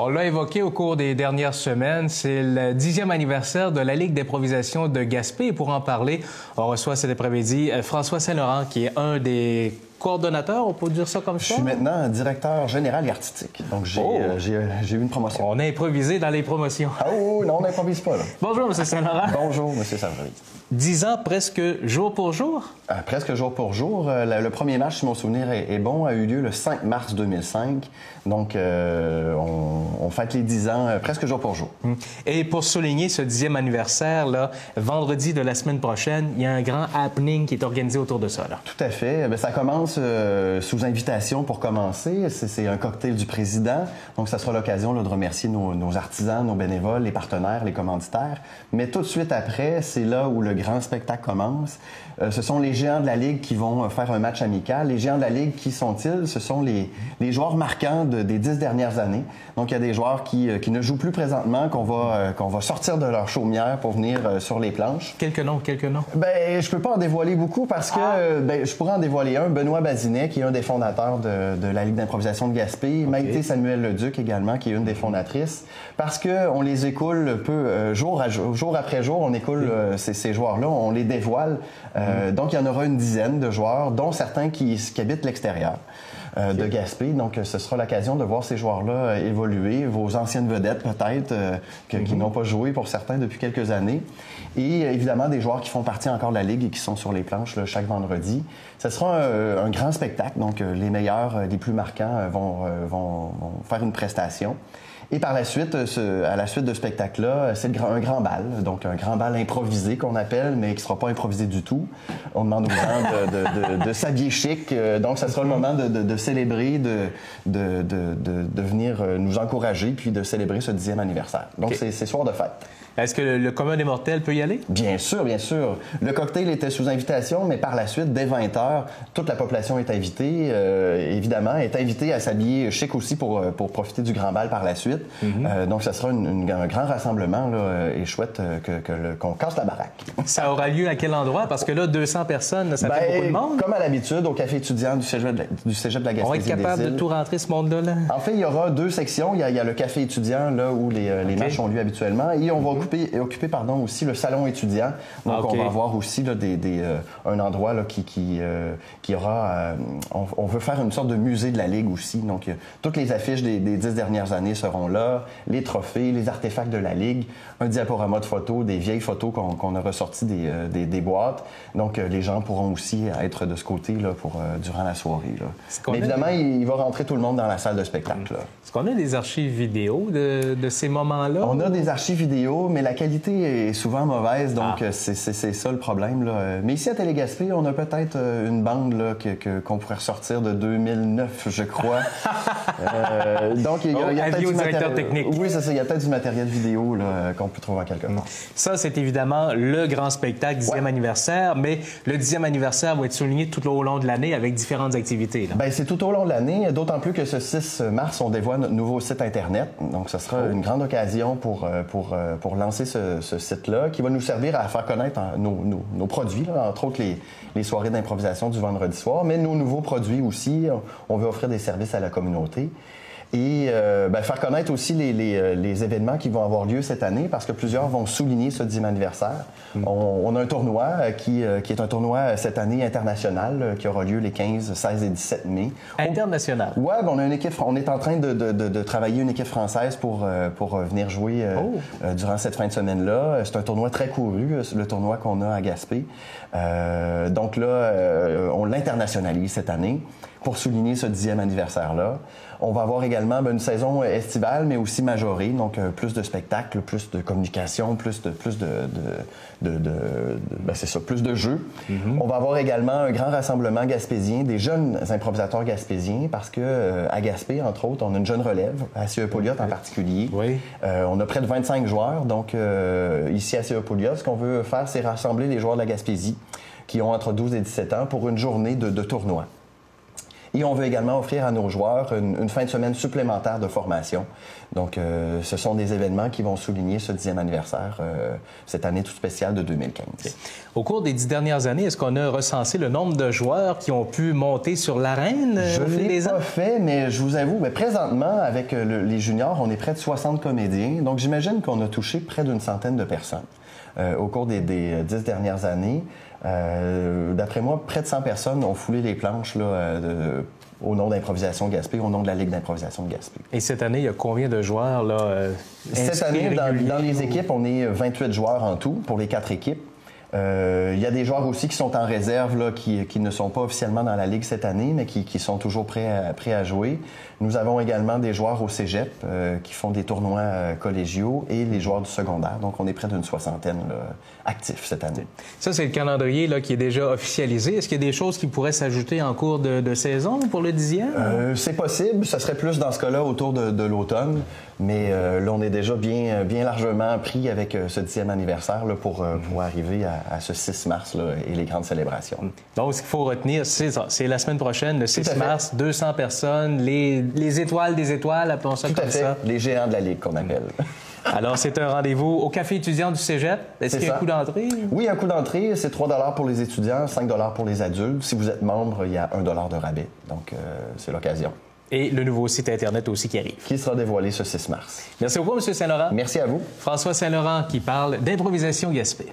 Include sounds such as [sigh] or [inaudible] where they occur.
On l'a évoqué au cours des dernières semaines, c'est le dixième anniversaire de la Ligue d'improvisation de Gaspé. Et pour en parler, on reçoit cet après-midi euh, François Saint-Laurent, qui est un des coordonnateur, on peut dire ça comme ça? Je suis maintenant directeur général et artistique. Donc, j'ai Oh. euh, j'ai, eu une promotion. On a improvisé dans les promotions. Ah oui, non, on n'improvise pas, là. [laughs] Bonjour, M. Saint-Laurent. Bonjour, M. Savary. Dix ans presque jour pour jour? Euh, presque jour pour jour. Euh, le, le premier match, si mon souvenir est, est bon, a eu lieu le 5 mars 2005. Donc, on, on fête les 10 ans presque jour pour jour. Et pour souligner ce dixième anniversaire, là, vendredi de la semaine prochaine, il y a un grand happening qui est organisé autour de ça. Là. Tout à fait. Ben, ça commence euh, sous invitation pour commencer. C'est un cocktail du président. Donc, ça sera l'occasion de remercier nos, nos artisans, nos bénévoles, les partenaires, les commanditaires. Mais tout de suite après, c'est là où le grand spectacle commence. Euh, ce sont les géants de la Ligue qui vont euh, faire un match amical. Les géants de la Ligue, qui sont-ils? Ce sont les, les joueurs marquants de- des dix dernières années. Donc, il y a des joueurs qui, qui ne jouent plus présentement, qu'on va, qu'on va sortir de leur chaumière pour venir sur les planches. Quelques noms, quelques noms. Ben, je peux pas en dévoiler beaucoup parce que euh, ben, je pourrais en dévoiler un. Benoît Bazinet, qui est un des fondateurs de, de la Ligue d'improvisation de Gaspé. Maïté Samuel Leduc également, qui est une des fondatrices. Parce que on les écoule peu euh, jour, à jour, jour après jour, on écoule euh, ces, ces joueurs-là, on les dévoile. Euh, Donc, il y en aura une dizaine de joueurs, dont certains qui, qui habitent l'extérieur. Euh, de Gaspé. Donc, euh, ce sera l'occasion de voir ces joueurs-là euh, évoluer, vos anciennes vedettes peut-être, qui n'ont pas joué pour certains depuis quelques années. Et évidemment, des joueurs qui font partie encore de la Ligue et qui sont sur les planches là, chaque vendredi. Ce sera un, un grand spectacle. Donc, les meilleurs, les plus marquants vont, vont- vont faire une prestation. Et par la suite, euh, ce- à la suite de ce spectacle-là, euh, c'est un grand bal, donc un grand bal improvisé qu'on appelle, mais qui sera pas improvisé du tout. On demande aux gens de, de- de- de s'habiller chic, euh, donc ça sera le moment de, célébrer, de, venir nous encourager, puis de célébrer ce dixième anniversaire. Donc Ok. c'est soir de fête. Est-ce que le, le commun des mortels peut y aller? Bien sûr, bien sûr. Le cocktail était sous invitation, mais par la suite, dès 20 heures, toute la population est invitée, euh, évidemment, est invitée à s'habiller chic aussi pour, pour profiter du grand bal par la suite. Euh, donc, ça sera une- une- un grand rassemblement là, euh, et chouette euh, que- qu'on casse la baraque. [laughs] Ça aura lieu à quel endroit? Parce que là, 200 personnes, ça fait Ben, beaucoup de monde. Comme à l'habitude, au café étudiant du cégep de la, du cégep de la On va Gaspésie être capable de tout rentrer ce monde-là? Là? En fait, il y aura deux sections. Il y a, il y a le café étudiant, là où les, matchs ont lieu habituellement, et on va occuper, et occuper pardon, aussi le salon étudiant. Donc, Ah, on va avoir aussi là, des, des, euh, un endroit là, qui, qui, euh, qui aura... on, on veut faire une sorte de musée de la Ligue aussi. Donc, toutes les affiches des, des dix dernières années seront là, les trophées, les artefacts de la Ligue, un diaporama de photos, des vieilles photos qu'on a ressorties des, euh, des, des boîtes. Donc, euh, les gens pourront aussi être de ce côté là, pour, euh, durant la soirée. Là. Mais évidemment, il, il va rentrer tout le monde dans la salle de spectacle. Est-ce qu'on a des archives vidéo de, de ces moments-là? On a des archives vidéo, mais la qualité est souvent mauvaise, donc Ah. euh, c'est- ça le problème. Là. Euh, Mais ici à Télégaspé, on a peut-être euh, une bande là, que- qu'on pourrait ressortir de 2009, je crois. [laughs] Euh, donc il y a, Oh, y a peut-être du directeur technique. Oui, c'est ça. Il y a peut-être du matériel vidéo euh, qu'on peut trouver en quelque part. Ça, c'est évidemment le grand spectacle, dixième Ouais. anniversaire, mais le dixième anniversaire va être souligné tout au long de l'année avec différentes activités. là. Ben, c'est tout au long de l'année, d'autant plus que ce 6 mars, on dévoile notre nouveau site Internet. Donc, ce sera une grande occasion pour, euh, pour, euh, pour lancer ce, ce site-là, qui va nous servir à faire connaître hein, nos, nos- nos produits, là, entre autres les, les soirées d'improvisation du vendredi soir, mais nos nouveaux produits aussi. On veut offrir des services à la communauté. Et euh, ben, faire connaître aussi les, les, euh, les événements qui vont avoir lieu cette année, parce que plusieurs vont souligner ce dixième anniversaire. On, on a un tournoi euh, qui, euh, qui est un tournoi cette année international, qui aura lieu les 15, 16 et 17 mai. International. Ouais, ben, on a une équipe, on est en train de, de- de- de travailler une équipe française pour, pour venir jouer Oh. durant cette fin de semaine-là. C'est un tournoi très couru, le tournoi qu'on a à Gaspé. Euh, donc là, euh, on l'internationalise cette année pour souligner ce dixième anniversaire-là. On va avoir également ben, une saison estivale, mais aussi majorée, donc euh, plus de spectacles, plus de communication, plus de plus de, de, de- de- de- ben, c'est ça, plus de jeux. On va avoir également un grand rassemblement gaspésien, des jeunes improvisateurs gaspésiens, parce que euh, à Gaspé, entre autres, on a une jeune relève, à CE Poliot en particulier. Oui. Euh, on a près de 25 joueurs, donc euh, ici à CE Poliot, ce qu'on veut faire, c'est rassembler les joueurs de la Gaspésie qui ont entre 12 et 17 ans pour une journée de, de tournoi. Et on veut également offrir à nos joueurs une, fin de semaine supplémentaire de formation. Donc, euh, ce sont des événements qui vont souligner ce dixième anniversaire, euh, cette année toute spéciale de 2015. Au cours des dix dernières années, est-ce qu'on a recensé le nombre de joueurs qui ont pu monter sur l'arène Je ne l'ai pas fait, mais je vous avoue, mais présentement, avec les juniors, on est près de 60 comédiens. Donc, j'imagine qu'on a touché près d'une centaine de personnes au cours des, des dix dernières années. Euh, d'après moi, près de 100 personnes ont foulé les planches là, euh, au nom d'Improvisation Gaspé, au nom de la Ligue d'improvisation de Gaspé. Et cette année, il y a combien de joueurs là euh, Cette année, dans, les équipes, on est 28 joueurs en tout pour les quatre équipes. Euh, il y a des joueurs aussi qui sont en réserve, là, qui, qui, ne sont pas officiellement dans la Ligue cette année, mais qui, qui sont toujours prêts à, prêts à, jouer. Nous avons également des joueurs au cégep euh, qui font des tournois euh, collégiaux et les joueurs du secondaire. Donc, on est près d'une soixantaine là, actifs cette année. Ça, c'est le calendrier là, qui est déjà officialisé. Est-ce qu'il y a des choses qui pourraient s'ajouter en cours de, de saison pour le dixième? C'est possible. Ce serait plus dans ce cas-là autour de, de l'automne. Mais là, on est déjà bien, bien largement pris avec ce dixième anniversaire là, pour, pour arriver à, à, ce 6 mars là, et les grandes célébrations. Donc, ce qu'il faut retenir, c'est ça. C'est la semaine prochaine, le 6 mars, 200 personnes, les, les, étoiles des étoiles, appelons ça Tout comme à fait. ça. Les géants de la Ligue qu'on appelle. [laughs] Alors, c'est un rendez-vous au café étudiant du Cégep. Est-ce qu'il y a un coût d'entrée? Oui, un coût d'entrée, c'est 3 pour les étudiants, 5 pour les adultes. Si vous êtes membre, il y a 1 de rabais. Donc, c'est l'occasion. Et le nouveau site Internet aussi qui arrive. Qui sera dévoilé ce 6 mars. Merci beaucoup, M. Saint-Laurent. Merci à vous. François Saint-Laurent qui parle d'improvisation Gaspé.